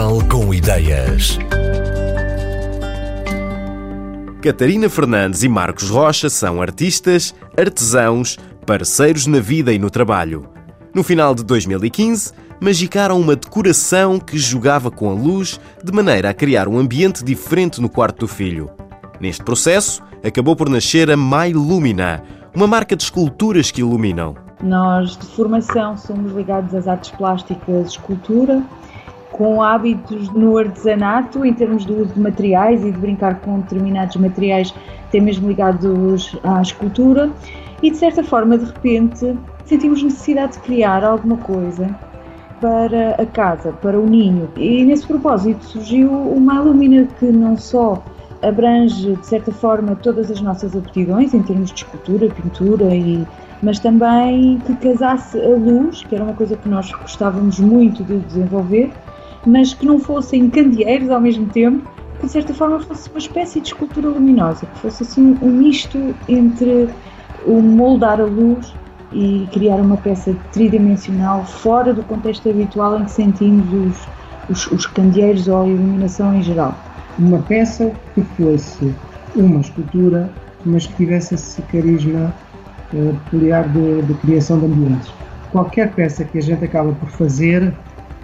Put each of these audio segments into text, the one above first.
Portugal com ideias. Catarina Fernandes e Marcos Rocha são artistas, artesãos, parceiros na vida e no trabalho. No final de 2015, magicaram uma decoração que jogava com a luz de maneira a criar um ambiente diferente no quarto do filho. Neste processo, acabou por nascer a My Lumina, uma marca de esculturas que iluminam. Nós, de formação, somos ligados às artes plásticas, escultura, com hábitos no artesanato, em termos de uso de materiais e de brincar com determinados materiais, até mesmo ligados à escultura. E, de certa forma, de repente, sentimos necessidade de criar alguma coisa para a casa, para o ninho. E, nesse propósito, surgiu uma alumina que não só abrange, de certa forma, todas as nossas aptidões em termos de escultura, pintura e mas também que casasse a luz, que era uma coisa que nós gostávamos muito de desenvolver, mas que não fossem candeeiros ao mesmo tempo, que de certa forma fosse uma espécie de escultura luminosa, que fosse assim um misto entre o moldar a luz e criar uma peça tridimensional fora do contexto habitual em que sentimos os, os, os candeeiros ou a iluminação em geral uma peça que fosse uma escultura, mas que tivesse esse carisma uh, peculiar de, de, criação de ambientes. Qualquer peça que a gente acaba por fazer,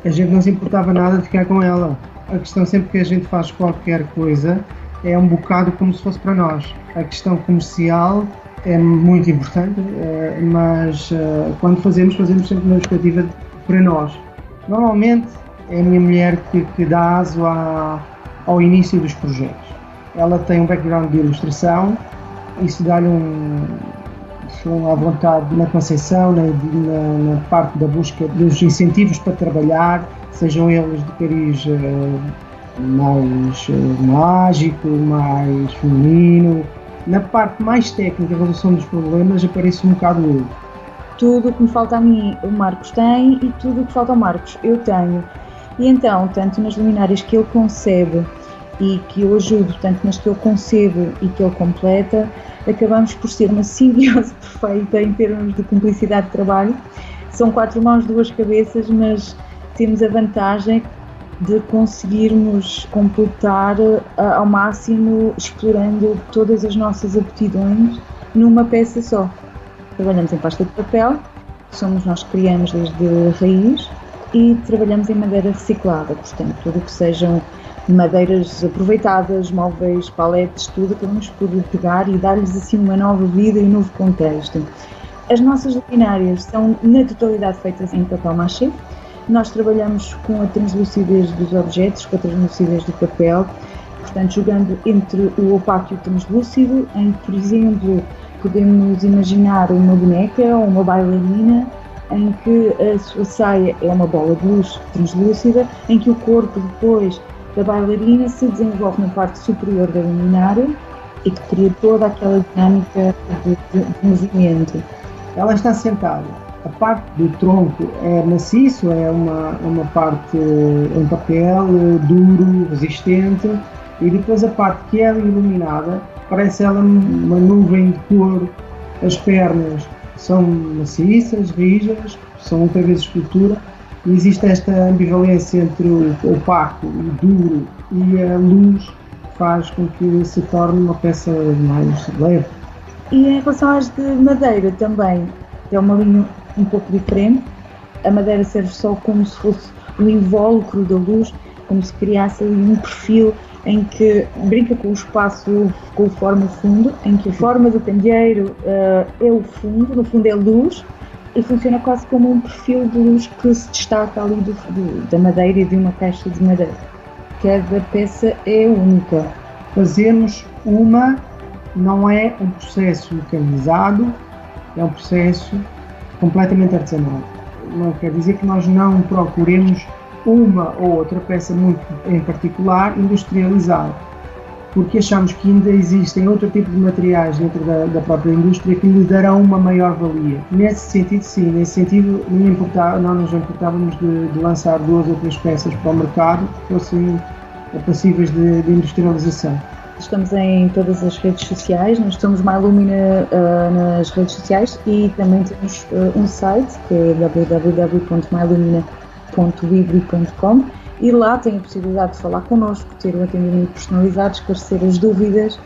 a gente não se importava nada de ficar com ela. A questão sempre que a gente faz qualquer coisa é um bocado como se fosse para nós. A questão comercial é muito importante, uh, mas uh, quando fazemos, fazemos sempre uma perspectiva para nós. Normalmente é a minha mulher que, que dá aso à ao início dos projetos. Ela tem um background de ilustração, isso dá-lhe um, à vontade na concepção, na, na, na, parte da busca dos incentivos para trabalhar, sejam eles de cariz uh, mais uh, mágico, mais feminino. Na parte mais técnica, a resolução dos problemas, aparece um bocado eu. Tudo o que me falta a mim, o Marcos tem, e tudo o que falta ao Marcos, eu tenho. E então, tanto nas luminárias que ele concebe e que eu ajudo, tanto nas que eu concebo e que ele completa, acabamos por ser uma simbiose perfeita em termos de cumplicidade de trabalho. São quatro mãos, duas cabeças, mas temos a vantagem de conseguirmos completar ao máximo, explorando todas as nossas aptidões numa peça só. Trabalhamos em pasta de papel, somos nós que criamos desde raiz, e trabalhamos em madeira reciclada, portanto, tudo o que sejam madeiras aproveitadas, móveis, paletes, tudo, acabamos por pegar e dar-lhes assim uma nova vida e um novo contexto. As nossas luminárias são na totalidade feitas em papel machê. Nós trabalhamos com a translucidez dos objetos, com a translucidez do papel, portanto, jogando entre o opaco e o translúcido, em que, por exemplo, podemos imaginar uma boneca ou uma bailarina em que a sua saia é uma bola de luz translúcida, em que o corpo depois da bailarina se desenvolve na parte superior da luminária e que cria toda aquela dinâmica de, de, de movimento. Ela está sentada. A parte do tronco é maciço, é uma, uma parte em papel, duro, resistente, e depois a parte que é iluminada parece ela uma nuvem de cor. As pernas são maciças, rijas, são outra vez escultura, existe esta ambivalência entre o opaco, o duro e a luz faz com que se torne uma peça mais leve. E em relação às de madeira também, é uma linha um pouco diferente. A madeira serve só como se fosse um invólucro da luz, como se criasse um perfil em que brinca com o espaço, com forma o fundo, em que a forma do candeeiro uh, é o fundo, no fundo é luz, funciona quase como um perfil de luz que se destaca ali do, do, da madeira e de uma caixa de madeira. Cada peça é única. Fazermos uma não é um processo mecanizado, é um processo completamente artesanal. Não quer dizer que nós não procuremos uma ou outra peça muito em particular industrializada porque achamos que ainda existem outro tipo de materiais dentro da, da própria indústria que lhe darão uma maior valia. Nesse sentido, sim, nesse sentido, não, importava, não nos importávamos de, de, lançar duas ou três peças para o mercado que fossem passíveis de, de industrialização. Estamos em todas as redes sociais, nós somos MyLumina uh, nas redes sociais e também temos uh, um site que é www.mylumina.libri.com e lá têm a possibilidade de falar connosco, ter um atendimento personalizado, esclarecer as dúvidas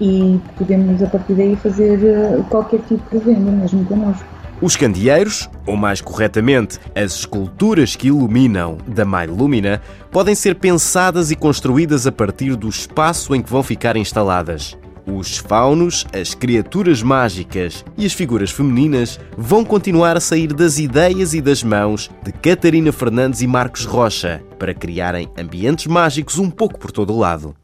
e podemos a partir daí fazer eh, qualquer tipo de venda mesmo connosco. Os candeeiros, ou mais corretamente, as esculturas que iluminam da My Lumina, podem ser pensadas e construídas a partir do espaço em que vão ficar instaladas. Os faunos, as criaturas mágicas e as figuras femininas vão continuar a sair das ideias e das mãos de Catarina Fernandes e Marcos Rocha para criarem ambientes mágicos um pouco por todo o lado.